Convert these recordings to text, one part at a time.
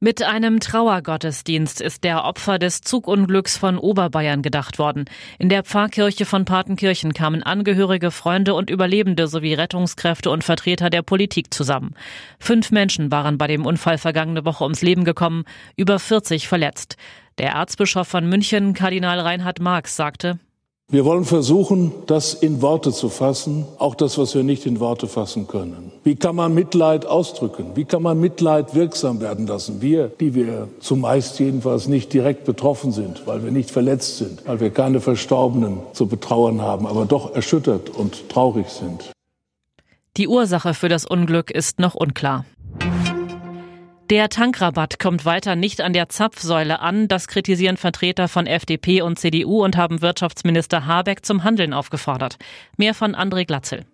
Mit einem Trauergottesdienst ist der Opfer des Zugunglücks von Oberbayern gedacht worden. In der Pfarrkirche von Patenkirchen kamen Angehörige, Freunde und Überlebende sowie Rettungskräfte und Vertreter der Politik zusammen. Fünf Menschen waren bei dem Unfall vergangene Woche ums Leben gekommen, über 40 verletzt. Der Erzbischof von München, Kardinal Reinhard Marx, sagte, wir wollen versuchen, das in Worte zu fassen, auch das, was wir nicht in Worte fassen können. Wie kann man Mitleid ausdrücken? Wie kann man Mitleid wirksam werden lassen? Wir, die wir zumeist jedenfalls nicht direkt betroffen sind, weil wir nicht verletzt sind, weil wir keine Verstorbenen zu betrauern haben, aber doch erschüttert und traurig sind. Die Ursache für das Unglück ist noch unklar. Der Tankrabatt kommt weiter nicht an der Zapfsäule an. Das kritisieren Vertreter von FDP und CDU und haben Wirtschaftsminister Habeck zum Handeln aufgefordert. Mehr von André Glatzel.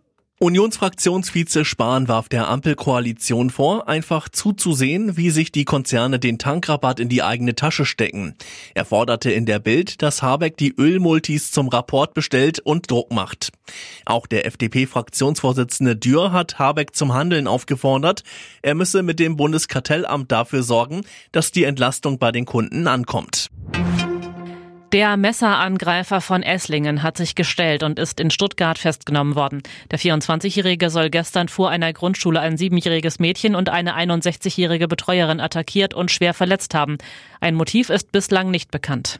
Unionsfraktionsvize Spahn warf der Ampelkoalition vor, einfach zuzusehen, wie sich die Konzerne den Tankrabatt in die eigene Tasche stecken. Er forderte in der Bild, dass Habeck die Ölmultis zum Rapport bestellt und Druck macht. Auch der FDP-Fraktionsvorsitzende Dürr hat Habeck zum Handeln aufgefordert. Er müsse mit dem Bundeskartellamt dafür sorgen, dass die Entlastung bei den Kunden ankommt. Der Messerangreifer von Esslingen hat sich gestellt und ist in Stuttgart festgenommen worden. Der 24-Jährige soll gestern vor einer Grundschule ein siebenjähriges Mädchen und eine 61-jährige Betreuerin attackiert und schwer verletzt haben. Ein Motiv ist bislang nicht bekannt.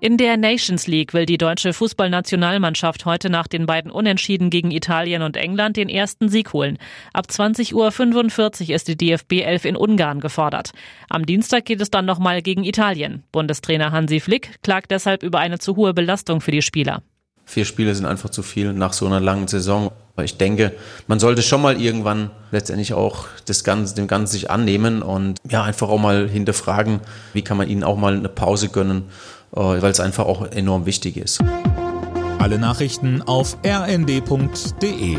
In der Nations League will die deutsche Fußballnationalmannschaft heute nach den beiden Unentschieden gegen Italien und England den ersten Sieg holen. Ab 20.45 Uhr ist die DFB 11 in Ungarn gefordert. Am Dienstag geht es dann nochmal gegen Italien. Bundestrainer Hansi Flick klagt deshalb über eine zu hohe Belastung für die Spieler. Vier Spiele sind einfach zu viel nach so einer langen Saison. Aber ich denke, man sollte schon mal irgendwann letztendlich auch das Ganze, dem Ganzen sich annehmen und ja, einfach auch mal hinterfragen, wie kann man ihnen auch mal eine Pause gönnen weil es einfach auch enorm wichtig ist. Alle Nachrichten auf rnd.de